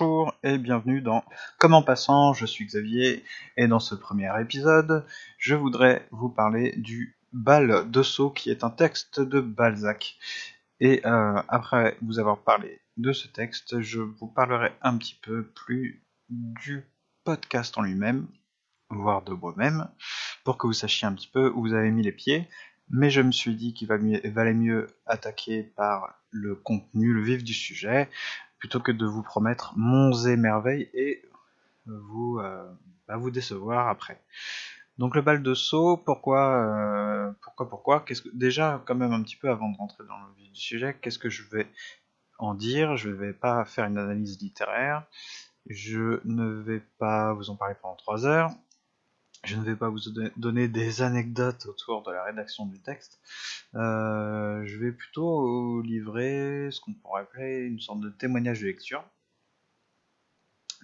Bonjour et bienvenue dans Comment passant, je suis Xavier et dans ce premier épisode, je voudrais vous parler du Bal de Sceaux qui est un texte de Balzac. Et euh, après vous avoir parlé de ce texte, je vous parlerai un petit peu plus du podcast en lui-même, voire de moi-même, pour que vous sachiez un petit peu où vous avez mis les pieds. Mais je me suis dit qu'il valait mieux attaquer par le contenu, le vif du sujet, plutôt que de vous promettre monts et merveilles et vous, euh, bah, vous décevoir après. Donc le bal de saut, pourquoi, euh, pourquoi, pourquoi? Qu'est-ce que déjà quand même un petit peu avant de rentrer dans le vif du sujet, qu'est-ce que je vais en dire? Je ne vais pas faire une analyse littéraire, je ne vais pas vous en parler pendant 3 heures, je ne vais pas vous donner des anecdotes autour de la rédaction du texte. Euh, je vais plutôt livrer ce qu'on pourrait appeler une sorte de témoignage de lecture.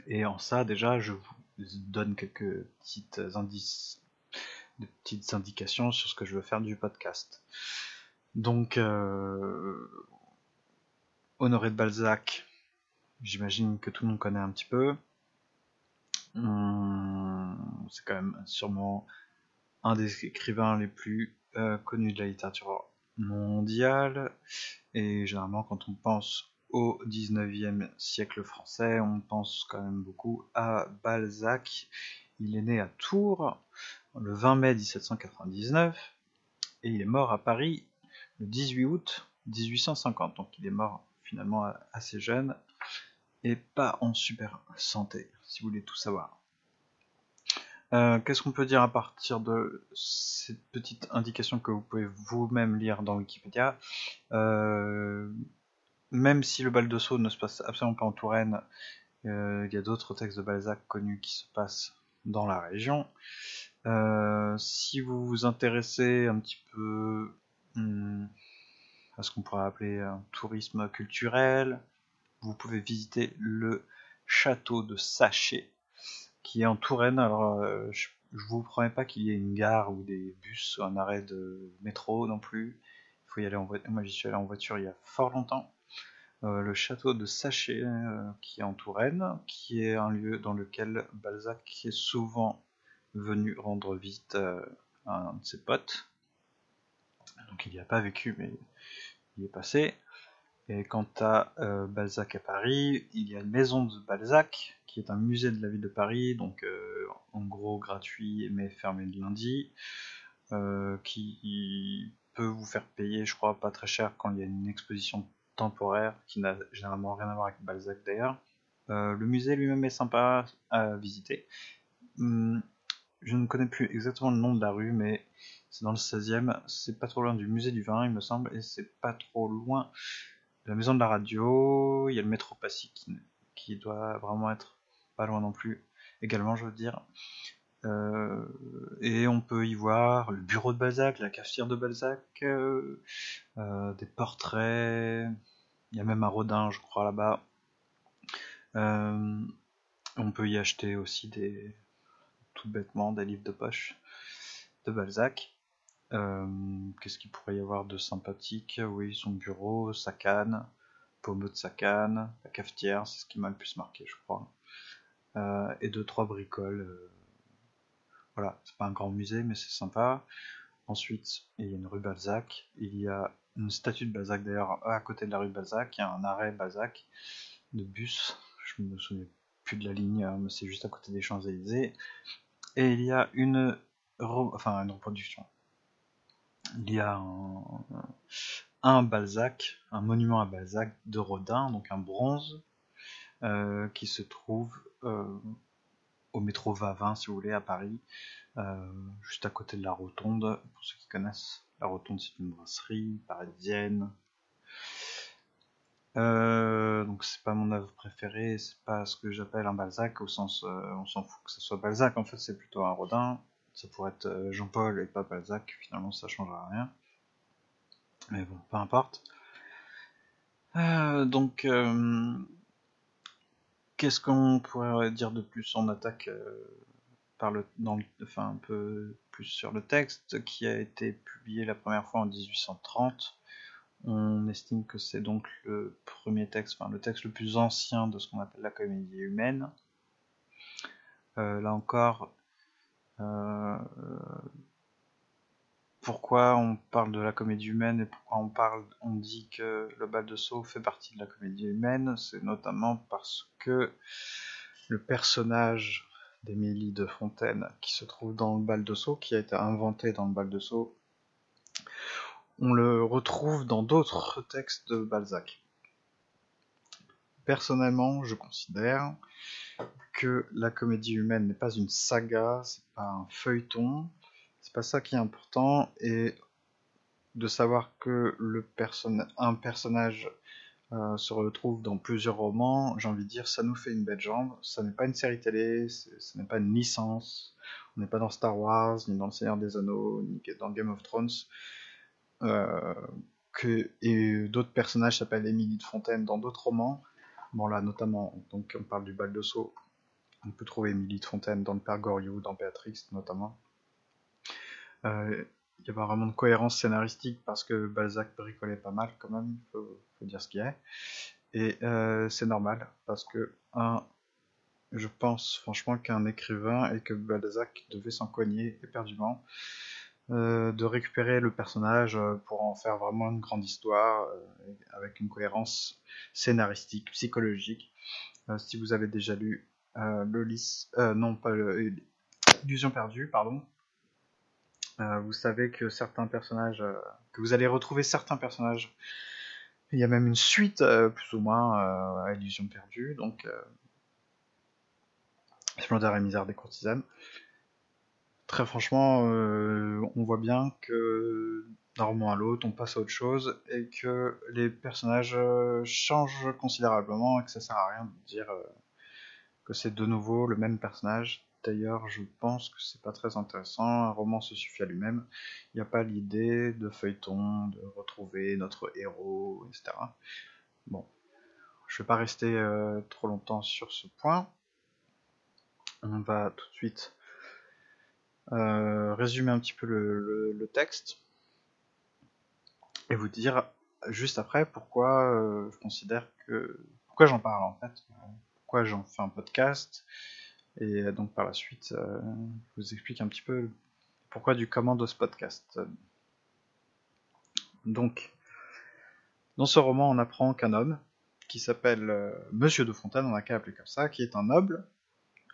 Et en ça, déjà, je vous donne quelques petites indices, de petites indications sur ce que je veux faire du podcast. Donc, euh, Honoré de Balzac, j'imagine que tout le monde connaît un petit peu. Hum, c'est quand même sûrement un des écrivains les plus euh, connus de la littérature mondiale. Et généralement, quand on pense au 19e siècle français, on pense quand même beaucoup à Balzac. Il est né à Tours le 20 mai 1799 et il est mort à Paris le 18 août 1850. Donc il est mort finalement assez jeune et pas en super santé, si vous voulez tout savoir. Euh, qu'est-ce qu'on peut dire à partir de cette petite indication que vous pouvez vous-même lire dans Wikipédia? Euh, Même si le bal de Sceaux ne se passe absolument pas en Touraine, euh, il y a d'autres textes de Balzac connus qui se passent dans la région. si vous vous intéressez un petit peu hmm, à ce qu'on pourrait appeler un tourisme culturel, vous pouvez visiter le château de Sachet, qui est en Touraine. Alors, euh, je, vous promets pas qu'il y ait une gare ou des bus ou un arrêt de métro non plus. Il faut y aller en voiture. Moi, j'y suis allé en voiture il y a fort longtemps. Euh, le château de Sachet, euh, qui est en Touraine, qui est un lieu dans lequel Balzac est souvent venu rendre visite à un de ses potes. Donc il n'y a pas vécu, mais il est passé. Et quant à euh, Balzac à Paris, il y a une maison de Balzac, qui est un musée de la ville de Paris, donc euh, en gros gratuit mais fermé le lundi, euh, qui peut vous faire payer, je crois, pas très cher quand il y a une exposition temporaire, qui n'a généralement rien à voir avec Balzac d'ailleurs. le musée lui-même est sympa à visiter. Hum, je ne connais plus exactement le nom de la rue, mais c'est dans le 16e, c'est pas trop loin du musée du vin, il me semble, et c'est pas trop loin la maison de la radio, il y a le métro Passy qui, doit vraiment être pas loin non plus, également je veux dire. Euh, et on peut y voir le bureau de Balzac, la cafetière de Balzac, euh, euh, des portraits, il y a même un Rodin je crois là-bas. on peut y acheter aussi des, tout bêtement, des livres de poche de Balzac. Euh, qu'est-ce qu'il pourrait y avoir de sympathique? Oui, son bureau, sa canne, pommeau de sa canne, la cafetière, c'est ce qui m'a le plus marqué, je crois. Euh, et deux, trois bricoles. Euh, voilà, c'est pas un grand musée, mais c'est sympa. Ensuite, il y a une rue Balzac. Il y a une statue de Balzac d'ailleurs à côté de la rue Balzac. Il y a un arrêt Balzac de bus. Je me souviens plus de la ligne, hein, mais c'est juste à côté des Champs-Élysées. Et il y a une, enfin, une reproduction il y a un, Balzac, un monument à Balzac de Rodin, donc un bronze, euh, qui se trouve euh, au métro Vavin, si vous voulez, à Paris, euh, juste à côté de la Rotonde. Pour ceux qui connaissent, la Rotonde, c'est une brasserie parisienne. donc c'est pas mon œuvre préférée, c'est pas ce que j'appelle un Balzac au sens, on s'en fout que ce soit Balzac. En fait, c'est plutôt un Rodin ça pourrait être euh, Jean-Paul et pas Balzac, finalement ça changera rien. Mais bon, peu importe. Euh, donc, euh, qu'est-ce qu'on pourrait dire de plus On attaque par le, dans enfin, un peu plus sur le texte qui a été publié la première fois en 1830 On estime que c'est donc le premier texte, enfin le texte le plus ancien de ce qu'on appelle la comédie humaine. Là encore, pourquoi on parle de la comédie humaine et pourquoi on parle, on dit que le bal de Sceaux fait partie de la comédie humaine, c'est notamment parce que le personnage d'Émilie de Fontaine qui se trouve dans le bal de Sceaux, qui a été inventé dans le bal de Sceaux, on le retrouve dans d'autres textes de Balzac. Personnellement, je considère que la comédie humaine n'est pas une saga, c'est pas un feuilleton, c'est pas ça qui est important, et de savoir que le un personnage euh, se retrouve dans plusieurs romans, j'ai envie de dire, ça nous fait une belle jambe. Ça n'est pas une série télé, ce n'est pas une licence. On n'est pas dans Star Wars, ni dans Le Seigneur des Anneaux, ni dans Game of Thrones. Euh, que, et d'autres personnages s'appellent Émilie de Fontaine dans d'autres romans. Bon là, notamment, donc on parle du bal de Sceaux. On peut trouver Émilie de Fontaine dans le Père Goriot, dans Béatrix notamment. Euh, il n'y a pas vraiment de cohérence scénaristique parce que Balzac bricolait pas mal quand même, il faut, dire ce qu'il est. Et euh, c'est normal parce que, un, je pense franchement qu'un écrivain et que Balzac devait s'en cogner éperdument euh, de récupérer le personnage euh, pour en faire vraiment une grande histoire avec une cohérence scénaristique, psychologique. si vous avez déjà lu le lys, non pas Illusion perdue, pardon, euh, vous savez que certains personnages, euh, que vous allez retrouver certains personnages. Il y a même une suite, euh, plus ou moins, à Illusion perdue, donc Splendeur et misère des courtisanes. Très franchement, on voit bien que d'un roman à l'autre, on passe à autre chose et que les personnages changent considérablement et que ça sert à rien de dire que c'est de nouveau le même personnage D'ailleurs, je pense que c'est pas très intéressant. Un roman se suffit à lui-même. Il n'y a pas l'idée de feuilleton, de retrouver notre héros, etc. Bon, je vais pas rester euh, trop longtemps sur ce point. On va tout de suite euh, résumer un petit peu le, texte et vous dire juste après pourquoi euh, je considère que pourquoi j'en parle en fait, pourquoi j'en fais un podcast et euh, donc par la suite, euh, je vous explique un petit peu pourquoi du comment de ce podcast. Donc, dans ce roman, on apprend qu'un homme, qui s'appelle euh, Monsieur de Fontaine, on a qu'à appeler comme ça, qui est un noble.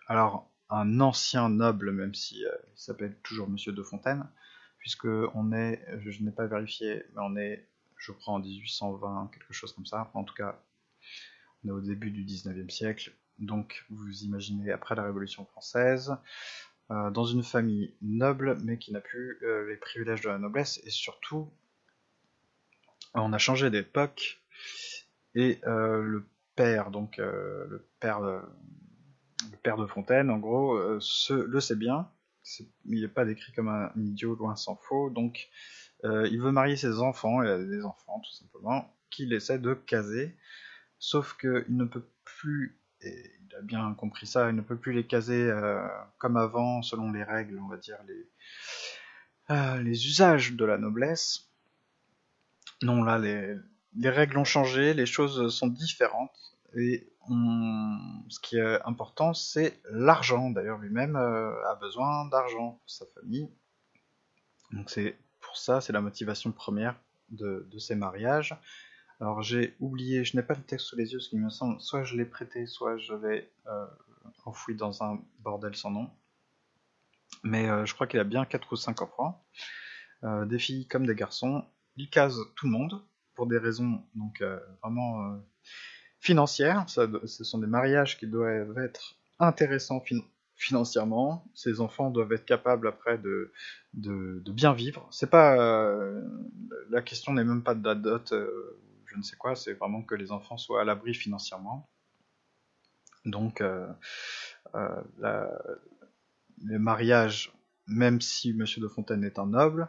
Alors, un ancien noble, même si s'appelle toujours Monsieur de Fontaine, puisque on est, je, n'ai pas vérifié, mais on est, je crois, en 1820, quelque chose comme ça. en tout cas, au début du 19e siècle, donc vous imaginez après la Révolution française, euh, dans une famille noble mais qui n'a plus euh, les privilèges de la noblesse et surtout on a changé d'époque et euh, le père, donc le père de, le père de Fontaine en gros, le sait bien, il n'est pas décrit comme un idiot loin s'en faut, donc il veut marier ses enfants, il a des enfants tout simplement, qu'il essaie de caser, sauf qu'il ne peut plus et il a bien compris ça, il ne peut plus les caser euh, comme avant, selon les règles, on va dire, les, euh, les usages de la noblesse. Non, là, les, les, règles ont changé, les choses sont différentes, et ce qui est important, c'est l'argent. D'ailleurs, lui-même euh, a besoin d'argent pour sa famille. Donc c'est pour ça, c'est la motivation première de, de ces mariages. Alors j'ai oublié, je n'ai pas le texte sous les yeux, ce qui me semble, soit je l'ai prêté, soit je l'ai euh, enfoui dans un bordel sans nom. Mais euh, je crois qu'il a bien 4 ou 5 enfants, euh, des filles comme des garçons. Il case tout le monde, pour des raisons donc vraiment financières. ce sont des mariages qui doivent être intéressants financièrement. Ces enfants doivent être capables après de, de, bien vivre. C'est pas la question n'est même pas de la dot je ne sais quoi, c'est vraiment que les enfants soient à l'abri financièrement. Donc, euh, euh, le mariage, même si Monsieur de Fontaine est un noble,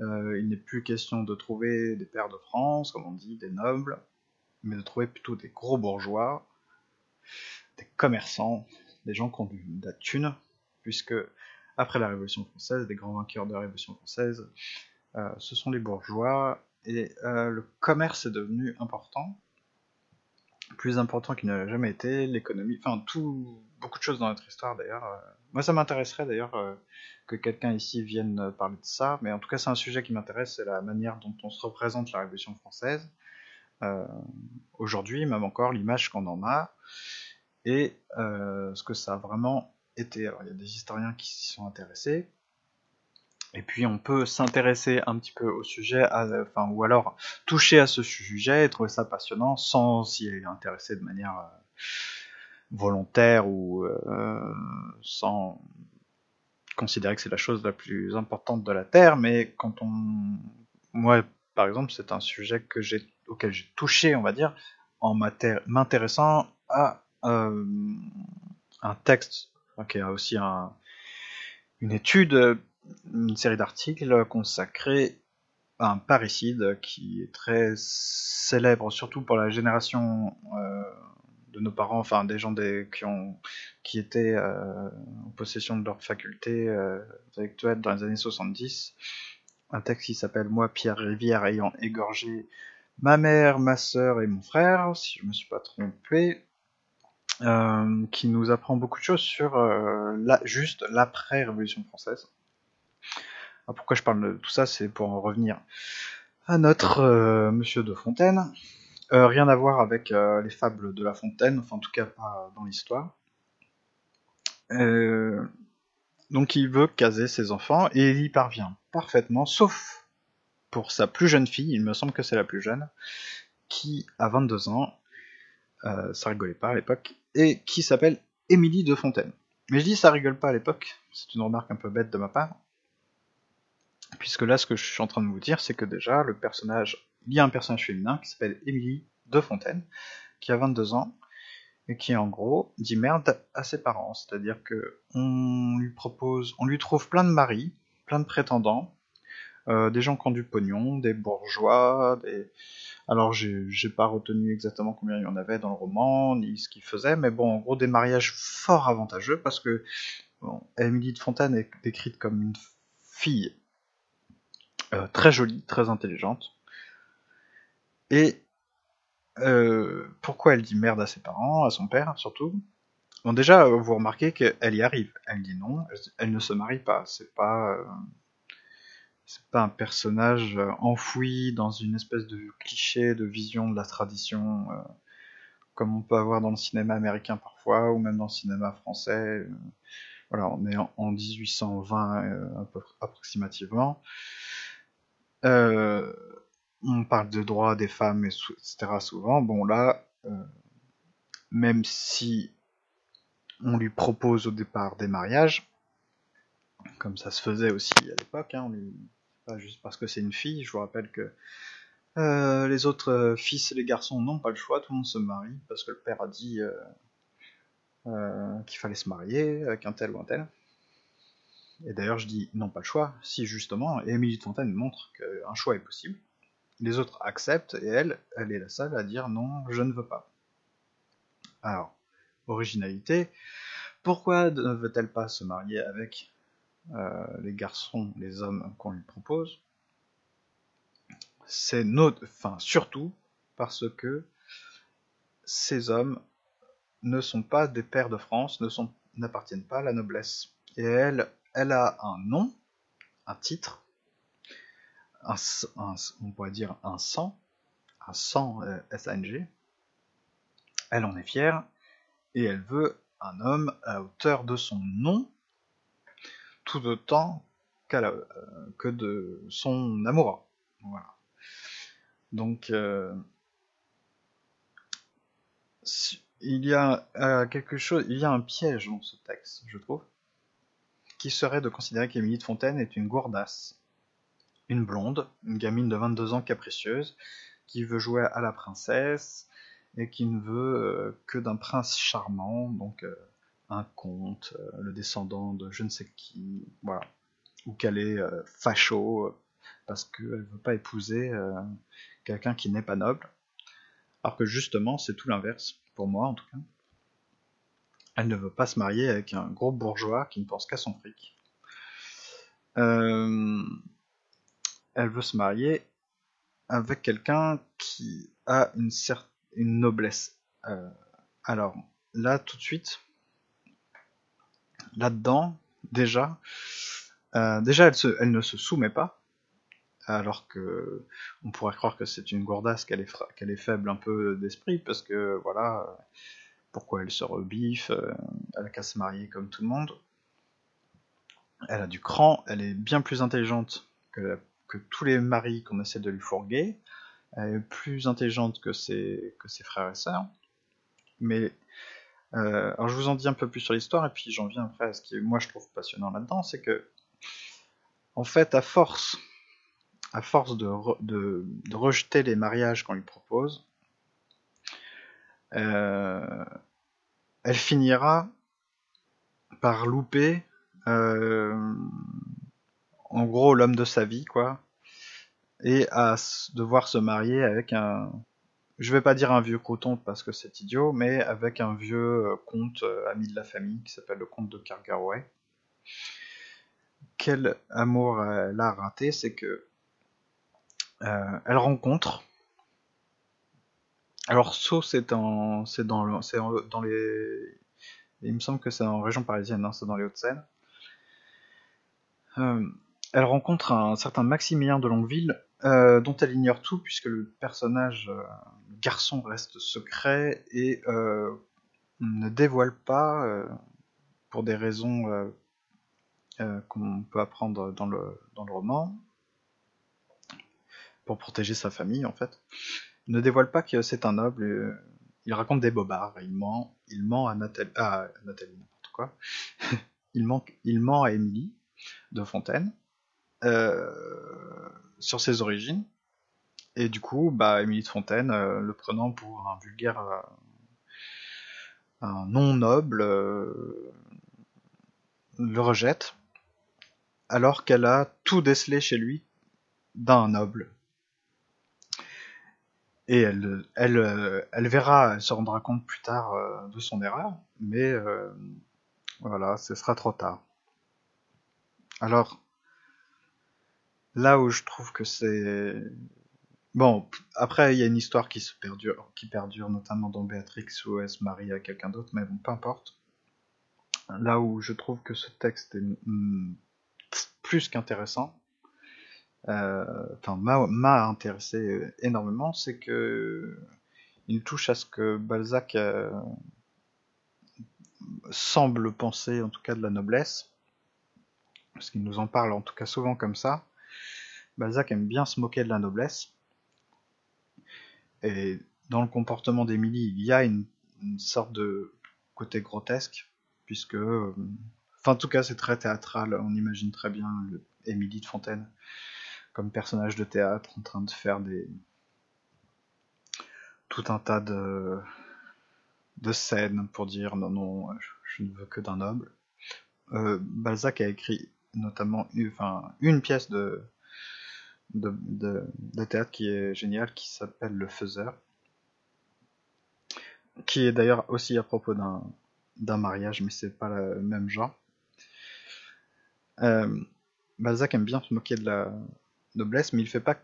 euh, il n'est plus question de trouver des pères de France, comme on dit, des nobles, mais de trouver plutôt des gros bourgeois, des commerçants, des gens qui ont de la thune, puisque après la Révolution française, des grands vainqueurs de la Révolution française, ce sont les bourgeois et le commerce est devenu important, plus important qu'il n'a jamais été, l'économie, enfin beaucoup de choses dans notre histoire d'ailleurs. Moi ça m'intéresserait d'ailleurs que quelqu'un ici vienne parler de ça, mais en tout cas c'est un sujet qui m'intéresse, c'est la manière dont on se représente la Révolution française. Aujourd'hui, même encore, l'image qu'on en a, et ce que ça a vraiment été. Alors il y a des historiens qui s'y sont intéressés, et puis on peut s'intéresser un petit peu au sujet, enfin, ou alors toucher à ce sujet et trouver ça passionnant sans s'y intéresser de manière euh, volontaire ou euh, sans considérer que c'est la chose la plus importante de la Terre, mais quand on... Moi, par exemple, c'est un sujet que auquel j'ai touché, on va dire, en m'intéressant à euh, un texte, qui a aussi une étude une série d'articles consacrés à un parricide qui est très célèbre, surtout pour la génération euh, de nos parents, enfin des gens qui, ont, qui étaient euh, en possession de leur faculté euh, intellectuelle dans les années 70. Un texte qui s'appelle Moi, Pierre Rivière, ayant égorgé ma mère, ma sœur et mon frère, si je me suis pas trompé, qui nous apprend beaucoup de choses sur la, juste l'après-révolution française. Ah, pourquoi je parle de tout ça C'est pour en revenir à notre euh, Monsieur de Fontaine. Euh, rien à voir avec euh, les fables de La Fontaine, enfin en tout cas pas dans l'histoire. donc il veut caser ses enfants et il y parvient parfaitement, sauf pour sa plus jeune fille, il me semble que c'est la plus jeune, qui a 22 ans, ça rigolait pas à l'époque, et qui s'appelle Émilie de Fontaine. Mais je dis ça rigole pas à l'époque, c'est une remarque un peu bête de ma part, Puisque là, ce que je suis en train de vous dire, c'est que déjà, le personnage, il y a un personnage féminin qui s'appelle Émilie de Fontaine, qui a 22 ans, et qui en gros dit merde à ses parents. C'est-à-dire que on lui propose, on lui trouve plein de maris, plein de prétendants, euh, des gens qui ont du pognon, des bourgeois, des... Alors j'ai pas retenu exactement combien il y en avait dans le roman, ni ce qu'ils faisaient, mais bon, en gros des mariages fort avantageux, parce que Émilie de Fontaine est décrite comme une fille euh, très jolie, très intelligente. Et euh, pourquoi elle dit merde à ses parents, à son père surtout? Bon déjà, vous remarquez qu'elle y arrive. Elle dit non, elle, ne se marie pas. C'est pas, euh, c'est pas un personnage enfoui dans une espèce de cliché, de vision de la tradition, comme on peut avoir dans le cinéma américain parfois, ou même dans le cinéma français. Voilà, on est en 1820 approximativement. Euh, on parle de droits des femmes, etc. souvent. Bon là, euh, même si on lui propose au départ des mariages, comme ça se faisait aussi à l'époque, hein, pas juste parce que c'est une fille, je vous rappelle que euh, les autres fils et les garçons n'ont pas le choix, tout le monde se marie parce que le père a dit qu'il fallait se marier avec un tel ou un tel. Et d'ailleurs, je dis non, pas le choix, si justement, Émilie de Fontaine montre qu'un choix est possible. Les autres acceptent, et elle, elle est la seule à dire non, je ne veux pas. Alors, originalité, pourquoi ne veut-elle pas se marier avec euh, les garçons, les hommes qu'on lui propose? C'est notre, enfin surtout parce que ces hommes ne sont pas des pères de France, n'appartiennent pas à la noblesse. Et elle, elle a un nom, un titre, on pourrait dire un sang, un sang euh, SANG. Elle en est fière et elle veut un homme à hauteur de son nom, tout autant euh, que de son amoureux. Voilà. Donc, euh, il y a quelque chose, il y a un piège dans ce texte, je trouve qui serait de considérer qu'Émilie de Fontaine est une gourdasse, une blonde, une gamine de 22 ans capricieuse, qui veut jouer à la princesse et qui ne veut euh, que d'un prince charmant, donc euh, un comte, euh, le descendant de je ne sais qui, voilà, ou qu'elle est facho parce qu'elle ne veut pas épouser quelqu'un qui n'est pas noble, alors que justement c'est tout l'inverse, pour moi en tout cas. Elle ne veut pas se marier avec un gros bourgeois qui ne pense qu'à son fric. Euh, elle veut se marier avec quelqu'un qui a une certaine une noblesse. Euh, alors là, tout de suite, là-dedans, déjà, euh, déjà elle, ne se soumet pas, alors que on pourrait croire que c'est une gourdasse, qu'elle est faible un peu d'esprit, parce que voilà, pourquoi elle se rebiffe, euh, elle a qu'à se marier comme tout le monde. Elle a du cran, elle est bien plus intelligente que, tous les maris qu'on essaie de lui fourguer. Elle est plus intelligente que ses, frères et sœurs. Mais euh, alors je vous en dis un peu plus sur l'histoire et puis j'en viens après à ce qui moi je trouve passionnant là-dedans, c'est que en fait à force à force de, rejeter les mariages qu'on lui propose, elle finira par louper euh, en gros l'homme de sa vie quoi et à devoir se marier avec un je vais pas dire un vieux coton parce que c'est idiot mais avec un vieux euh, comte ami de la famille qui s'appelle le comte de Cargarway quel amour elle a raté c'est que euh, elle rencontre alors Sceaux, c'est dans, c'est dans, c'est dans les, il me semble que c'est en région parisienne, hein, c'est dans les Hauts-de-Seine. Euh, elle rencontre un certain Maximilien de Longueville, euh, dont elle ignore tout puisque le personnage euh, garçon reste secret et ne dévoile pas, pour des raisons qu'on peut apprendre dans le, dans le roman, pour protéger sa famille en fait ne dévoile pas que c'est un noble. Euh, il raconte des bobards. Il ment, il ment à Nathalie, ah, Nathalie n'importe quoi. il, ment, il ment à Émilie de Fontaine euh, sur ses origines. Et du coup, bah, Émilie de Fontaine, euh, le prenant pour un vulgaire, un non noble, le rejette, alors qu'elle a tout décelé chez lui d'un noble et euh, elle verra, elle se rendra compte plus tard euh, de son erreur, mais euh, voilà, ce sera trop tard. Alors, là où je trouve que c'est... Bon, après, il y a une histoire qui se perdure, qui perdure notamment dans Béatrix où elle se marie à quelqu'un d'autre, mais bon, peu importe. Là où je trouve que ce texte est mm, plus qu'intéressant, enfin m'a intéressé énormément, c'est que il touche à ce que Balzac euh, semble penser, en tout cas de la noblesse, parce qu'il nous en parle en tout cas souvent comme ça. Balzac aime bien se moquer de la noblesse, et dans le comportement d'Émilie, il y a une, sorte de côté grotesque, puisque, euh, enfin en tout cas c'est très théâtral, on imagine très bien Émilie de Fontaine comme personnage de théâtre en train de faire des tout un tas de de scènes pour dire non non je, ne veux que d'un noble. Euh, Balzac a écrit notamment enfin une pièce de de, de, théâtre qui est géniale qui s'appelle Le Faiseur qui est d'ailleurs aussi à propos d'un d'un mariage mais c'est pas le même genre. Euh, Balzac aime bien se moquer de la, noblesse, mais il fait pas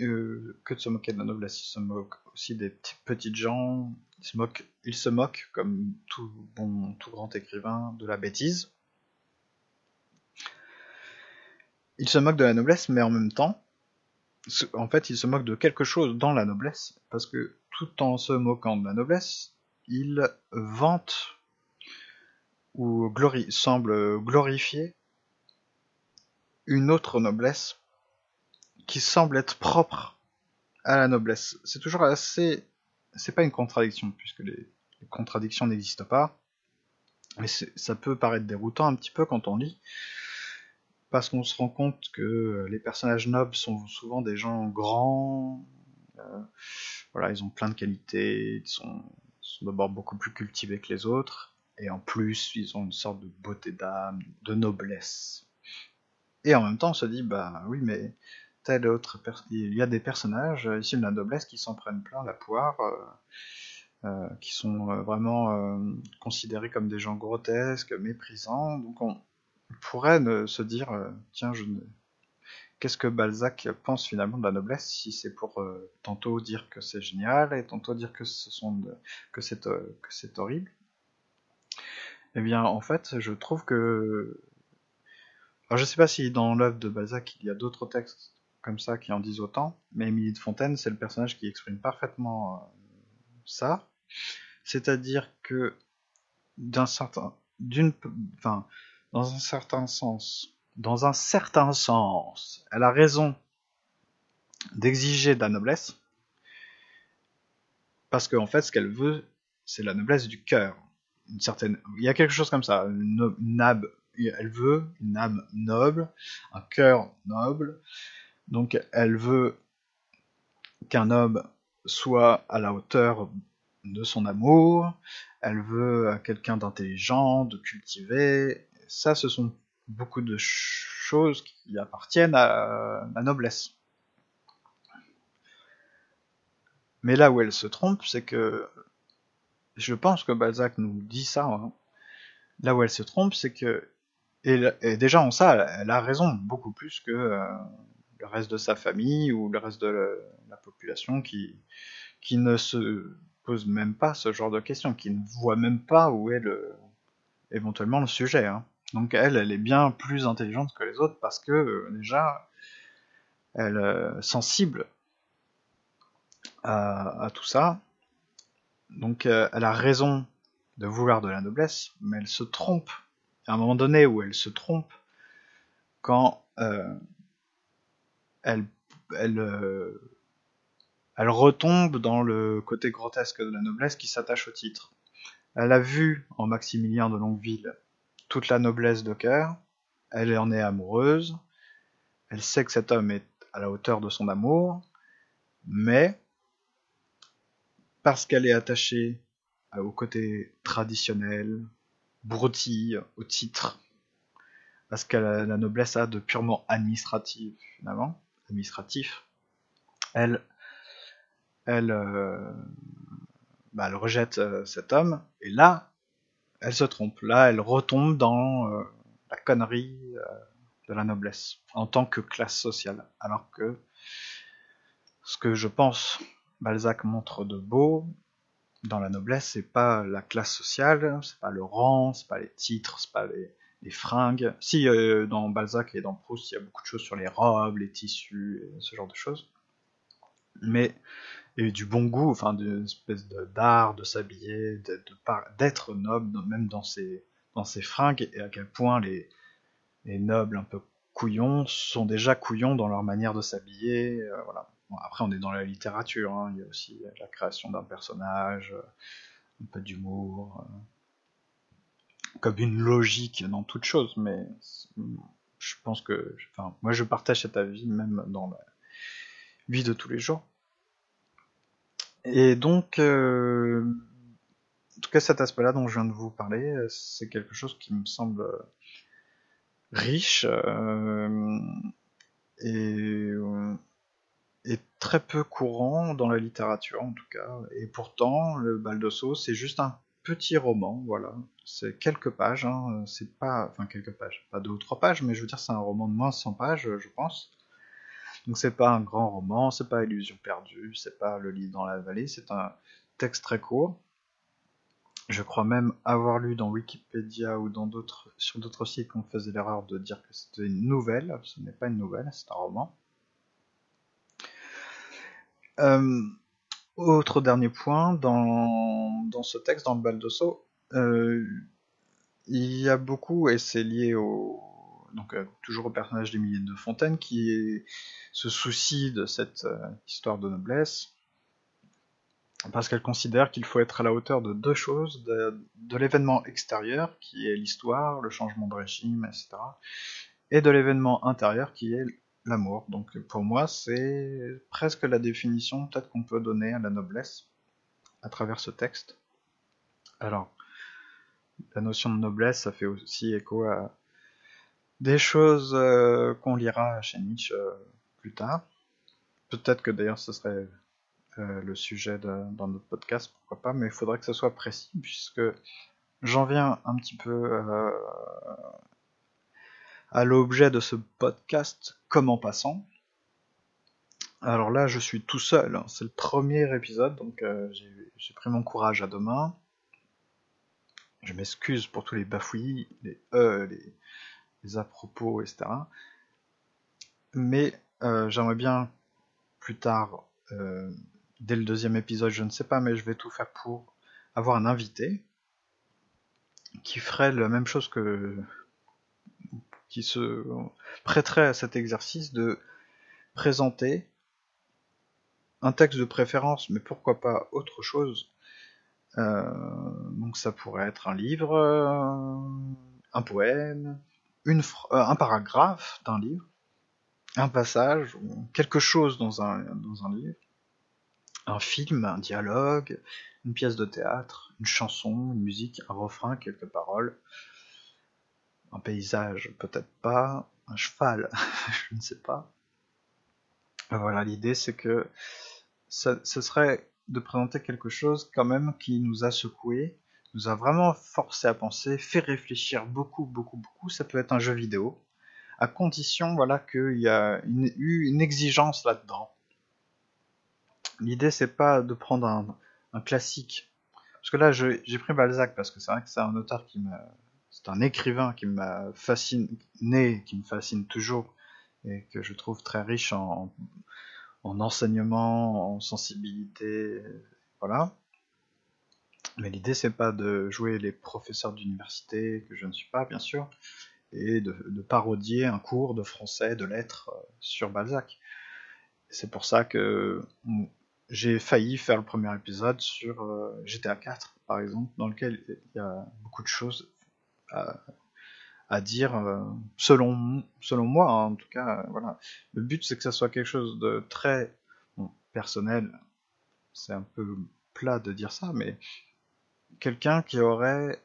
euh, que, de se moquer de la noblesse, il se moque aussi des petites gens, il se moque, il se moque, comme tout bon, tout grand écrivain, de la bêtise. Il se moque de la noblesse, mais en même temps, en fait, il se moque de quelque chose dans la noblesse, parce que tout en se moquant de la noblesse, il vante ou semble glorifier une autre noblesse qui semble être propre à la noblesse. C'est toujours assez... C'est pas une contradiction, puisque les, contradictions n'existent pas. Mais ça peut paraître déroutant un petit peu quand on lit, parce qu'on se rend compte que les personnages nobles sont souvent des gens grands, euh, voilà, ils ont plein de qualités, ils sont, sont d'abord beaucoup plus cultivés que les autres, et en plus, ils ont une sorte de beauté d'âme, de noblesse. Et en même temps, on se dit, bah oui, mais tel autre. Il y a des personnages euh, issus de la noblesse qui s'en prennent plein la poire, euh, euh, qui sont vraiment considérés comme des gens grotesques, méprisants. Donc on pourrait se dire, tiens, je ne... qu'est-ce que Balzac pense finalement de la noblesse si c'est pour tantôt dire que c'est génial et tantôt dire que ce que c'est horrible Eh bien, en fait, je trouve que alors je sais pas si dans l'œuvre de Balzac il y a d'autres textes comme ça qui en disent autant, mais Émilie de Fontaine c'est le personnage qui exprime parfaitement euh, ça, c'est-à-dire que d'un certain dans un certain sens dans un certain sens, elle a raison d'exiger de la noblesse, parce qu'en fait, ce qu'elle veut, c'est la noblesse du cœur. Il y a quelque chose comme ça, elle veut une âme noble, un cœur noble. Donc, elle veut qu'un homme soit à la hauteur de son amour. Elle veut quelqu'un d'intelligent, de cultivé. Ça, ce sont beaucoup de choses qui appartiennent à la noblesse. Mais là où elle se trompe, c'est que je pense que Balzac nous dit ça. Hein. Là où elle se trompe, c'est que et, déjà en ça, elle, a raison beaucoup plus que euh, le reste de sa famille ou le reste de la, population qui qui ne se pose même pas ce genre de questions, qui ne voit même pas où est le éventuellement le sujet. Hein. Donc elle, elle est bien plus intelligente que les autres parce que euh, déjà, elle est euh, sensible à, tout ça. Donc euh, elle a raison de vouloir de la noblesse, mais elle se trompe. À un moment donné où elle se trompe, quand elle, elle, retombe dans le côté grotesque de la noblesse qui s'attache au titre. Elle a vu en Maximilien de Longueville toute la noblesse de cœur, elle en est amoureuse, elle sait que cet homme est à la hauteur de son amour, mais parce qu'elle est attachée au côté traditionnel, broutille, au titre, parce que la, noblesse a de purement administratif finalement, administratif, elle, elle, euh, bah, rejette euh, cet homme, et là, elle se trompe. Là, elle retombe dans euh, la connerie de la noblesse en tant que classe sociale. Alors que ce que je pense Balzac montre de beau dans la noblesse, c'est pas la classe sociale, c'est pas le rang, c'est pas les titres, c'est pas les, fringues. Si euh, dans Balzac et dans Proust, il y a beaucoup de choses sur les robes, les tissus, et ce genre de choses. Mais et du bon goût, enfin d'une espèce d'art de, s'habiller, d'être noble, même dans ses, dans fringues, et à quel point les, les nobles un peu couillons sont déjà couillons dans leur manière de s'habiller. Euh, voilà. après, on est dans la littérature, hein. il y a aussi la création d'un personnage, un peu d'humour, euh, comme une logique dans toute chose, mais je pense que, enfin, moi je partage cet avis même dans la vie de tous les jours. Et donc, euh, en tout cas, cet aspect-là dont je viens de vous parler, c'est quelque chose qui me semble riche euh, et, très peu courant dans la littérature, en tout cas. Et pourtant, le Baldosso, c'est juste un petit roman, voilà. C'est quelques pages, hein. c'est pas, enfin quelques pages, pas deux ou trois pages, mais je veux dire, c'est un roman de moins de 100 pages, je pense. Donc c'est pas un grand roman, c'est pas Illusion perdue, c'est pas Le lit dans la vallée, c'est un texte très court. Je crois même avoir lu dans Wikipédia ou dans d'autres sur d'autres sites qu'on faisait l'erreur de dire que c'était une nouvelle. Ce n'est pas une nouvelle, c'est un roman. Euh, autre dernier point, dans, dans, ce texte, dans le Baldosso, euh, il y a beaucoup, et c'est lié au, donc euh, toujours au personnage d'Émilie de Fontaine, qui se soucie de cette euh, histoire de noblesse, parce qu'elle considère qu'il faut être à la hauteur de deux choses, de, l'événement extérieur, qui est l'histoire, le changement de régime, etc., et de l'événement intérieur, qui est l'amour. Donc pour moi, c'est presque la définition peut-être qu'on peut donner à la noblesse à travers ce texte. Alors, la notion de noblesse, ça fait aussi écho à des choses euh, qu'on lira chez Nietzsche euh, plus tard. Peut-être que d'ailleurs ce serait euh, le sujet dans notre podcast, pourquoi pas, mais il faudrait que ce soit précis, puisque j'en viens un petit peu à l'objet de ce podcast comme en passant. Alors là, je suis tout seul, hein. c'est le premier épisode, donc euh, j'ai pris mon courage à deux mains. Je m'excuse pour tous les bafouillis, les e, les, les à propos, etc. Mais euh, j'aimerais bien plus tard, euh, dès le deuxième épisode, je ne sais pas, mais je vais tout faire pour avoir un invité qui ferait la même chose que qui se prêterait à cet exercice de présenter un texte de préférence, mais pourquoi pas autre chose. Euh, donc ça pourrait être un livre, euh, un poème, euh, un paragraphe d'un livre, un passage, quelque chose dans un, dans un livre, un film, un dialogue, une pièce de théâtre, une chanson, une musique, un refrain, quelques paroles, un paysage, peut-être pas, un cheval, je ne sais pas. Voilà, l'idée c'est que ce serait de présenter quelque chose quand même qui nous a secoué, nous a vraiment forcé à penser, fait réfléchir beaucoup, beaucoup, beaucoup. Ça peut être un jeu vidéo, à condition voilà qu'il y a eu une exigence là-dedans. L'idée c'est pas de prendre un, un classique, parce que là j'ai pris Balzac parce que c'est vrai que c'est un auteur qui m'a c'est un écrivain qui m'a fasciné, qui me fascine toujours, et que je trouve très riche en, enseignement, en sensibilité, voilà. Mais l'idée c'est pas de jouer les professeurs d'université, que je ne suis pas bien sûr, et de, parodier un cours de français, de lettres euh, sur Balzac. C'est pour ça que j'ai failli faire le premier épisode sur euh, GTA 4, par exemple, dans lequel il y a beaucoup de choses à, dire euh, selon selon moi hein, en tout cas voilà. Le but c'est que ça soit quelque chose de très personnel. C'est un peu plat de dire ça mais quelqu'un qui aurait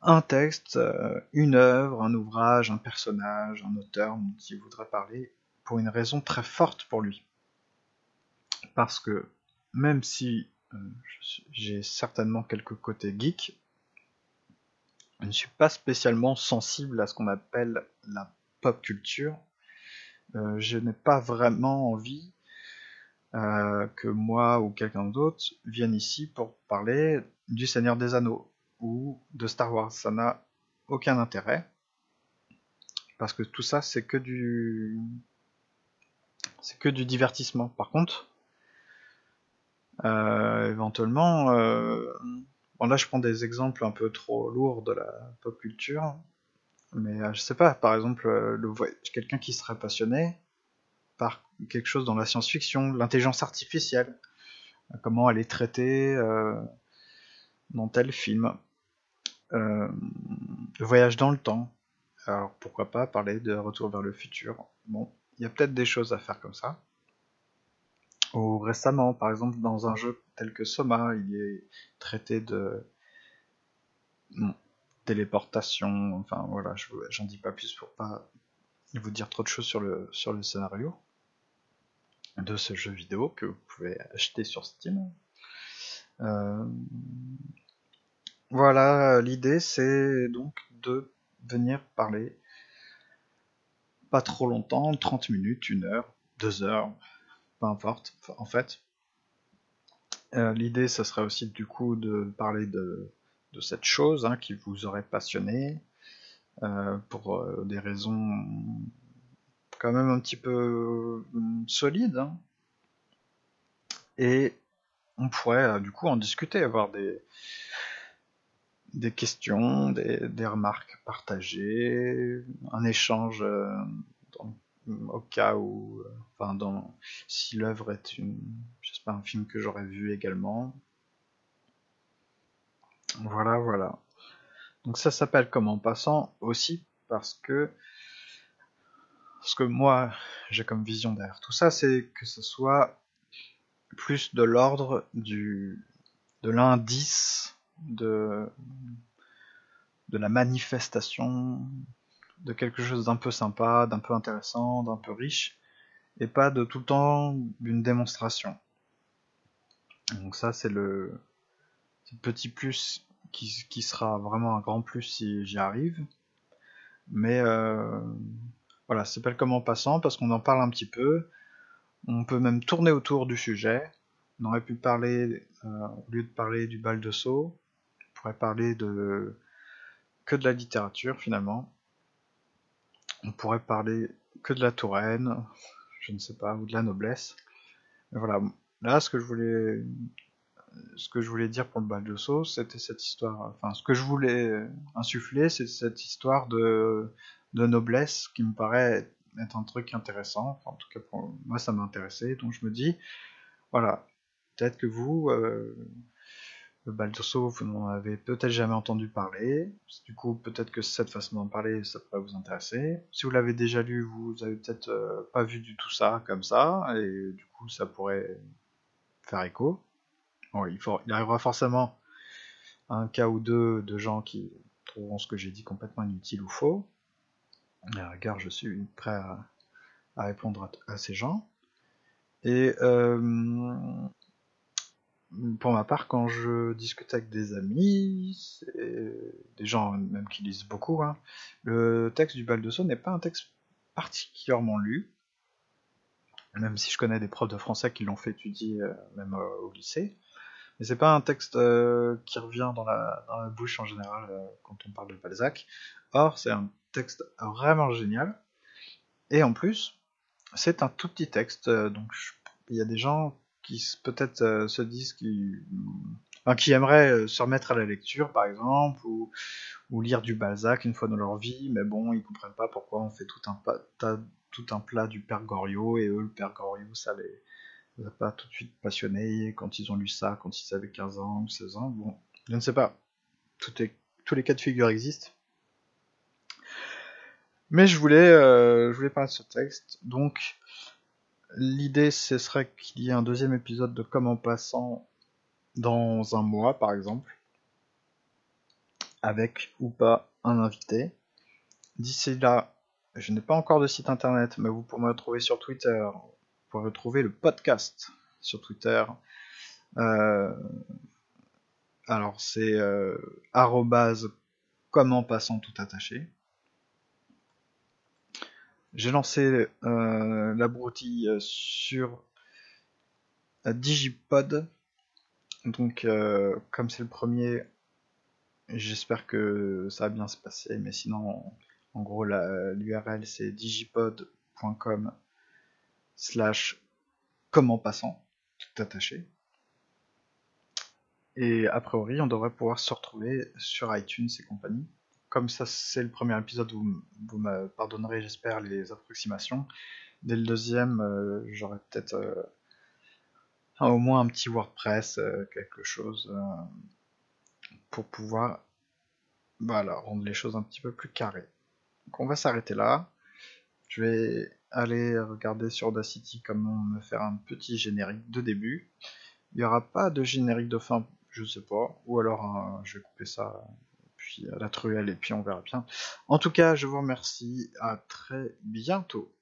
un texte euh, une œuvre un ouvrage un personnage un auteur qui voudrait parler pour une raison très forte pour lui. Parce que même si euh, j'ai certainement quelques côtés geeks je ne suis pas spécialement sensible à ce qu'on appelle la pop culture. Euh, je n'ai pas vraiment envie euh, que moi ou quelqu'un d'autre vienne ici pour parler du Seigneur des Anneaux ou de Star Wars. Ça n'a aucun intérêt. Parce que tout ça, c'est que du. C'est que du divertissement. Par contre, euh, éventuellement, là, je prends des exemples un peu trop lourds de la pop culture, mais euh, je sais pas, par exemple, euh, quelqu'un qui serait passionné par quelque chose dans la science-fiction, l'intelligence artificielle, euh, comment elle est traitée dans tel film, le voyage dans le temps. Alors pourquoi pas parler de Retour vers le futur. Bon, il y a peut-être des choses à faire comme ça. Ou récemment, par exemple, dans un jeu tel que Soma, il est traité de téléportation, enfin voilà, j'en dis pas plus pour pas vous dire trop de choses sur le, sur le scénario de ce jeu vidéo que vous pouvez acheter sur Steam. Euh, voilà, l'idée c'est donc de venir parler pas trop longtemps, 30 minutes, 1 heure, 2 heures, importe, en fait. Euh, l'idée, ce serait aussi du coup de parler de, cette chose hein, qui vous aurait passionné, euh, pour euh, des raisons quand même un petit peu solides. Hein. Et on pourrait du coup en discuter, avoir des, des questions, des, des remarques partagées, un échange au cas où, euh, enfin, si l'œuvre est une, j'espère un film que j'aurais vu également. Voilà, voilà. Donc ça s'appelle comme en passant aussi parce que ce que moi j'ai comme vision derrière tout ça, c'est que ce soit plus de l'ordre du de l'indice de la manifestation de quelque chose d'un peu sympa, d'un peu intéressant, d'un peu riche, et pas de tout le temps d'une démonstration. Donc ça c'est le, petit plus qui, sera vraiment un grand plus si j'y arrive. Mais euh, voilà, ça s'appelle Comment passant parce qu'on en parle un petit peu. On peut même tourner autour du sujet. On aurait pu parler, euh, au lieu de parler du bal de Sceaux, on pourrait parler de que de la littérature finalement. On pourrait parler que de la Touraine, je ne sais pas, ou de la noblesse. Mais voilà, là ce que je voulais ce que je voulais dire pour le bal de Sceaux, c'était cette histoire. Enfin, ce que je voulais insuffler, c'est cette histoire de, noblesse qui me paraît être un truc intéressant. en tout cas, pour moi, ça m'a intéressé. Donc, je me dis, voilà, peut-être que vous, euh, le bal de Sceaux, vous n'en avez peut-être jamais entendu parler. Du coup, peut-être que cette façon d'en parler, ça pourrait vous intéresser. Si vous l'avez déjà lu, vous avez peut-être euh, pas vu du tout ça comme ça, et du coup, ça pourrait faire écho il, faut, il arrivera forcément un cas ou deux de gens qui trouveront ce que j'ai dit complètement inutile ou faux. À je suis prêt à, répondre à, ces gens. Et euh, pour ma part, quand je discute avec des amis, des gens même qui lisent beaucoup, hein, le texte du bal de Saut n'est pas un texte particulièrement lu, même si je connais des profs de français qui l'ont fait étudier euh, même euh, au lycée. Mais c'est pas un texte euh, qui revient dans la, bouche en général quand on parle de Balzac. Or, c'est un texte vraiment génial. Et en plus, c'est un tout petit texte. Donc, il y a des gens qui peut-être se disent qui, qui aimeraient se remettre à la lecture, par exemple, ou, lire du Balzac une fois dans leur vie, mais bon, ils comprennent pas pourquoi on fait tout un, tout un plat du Père Goriot, et eux, le Père Goriot, ça les ça pas tout de suite passionné quand ils ont lu ça, quand ils avaient 15 ans ou 16 ans. Bon, je ne sais pas. tous les cas de figure existent. Mais je voulais, euh, je voulais parler de ce texte. Donc, l'idée, ce serait qu'il y ait un deuxième épisode de Comme en passant dans un mois, par exemple, avec ou pas un invité. D'ici là, je n'ai pas encore de site internet, mais vous pourrez me retrouver sur Twitter, pouvez retrouver le podcast sur Twitter. Euh, alors c'est euh, comment passant tout attaché. J'ai lancé euh, la broutille sur Digipod. Donc comme c'est le premier, j'espère que ça va bien se passer. Mais sinon, en gros, l'URL c'est digipod.com slash comment passant, tout attaché. Et a priori, on devrait pouvoir se retrouver sur iTunes et compagnie. Comme ça, c'est le premier épisode, vous, me pardonnerez, j'espère, les approximations. Dès le deuxième, euh, j'aurai peut-être euh, au moins un petit WordPress, euh, quelque chose, pour pouvoir voilà, rendre les choses un petit peu plus carrées. Donc on va s'arrêter là. Je vais aller regarder sur Audacity comment me faire un petit générique de début. Il n'y aura pas de générique de fin, je sais pas, ou alors je vais couper ça puis à la truelle et puis on verra bien. En tout cas, je vous remercie, à très bientôt.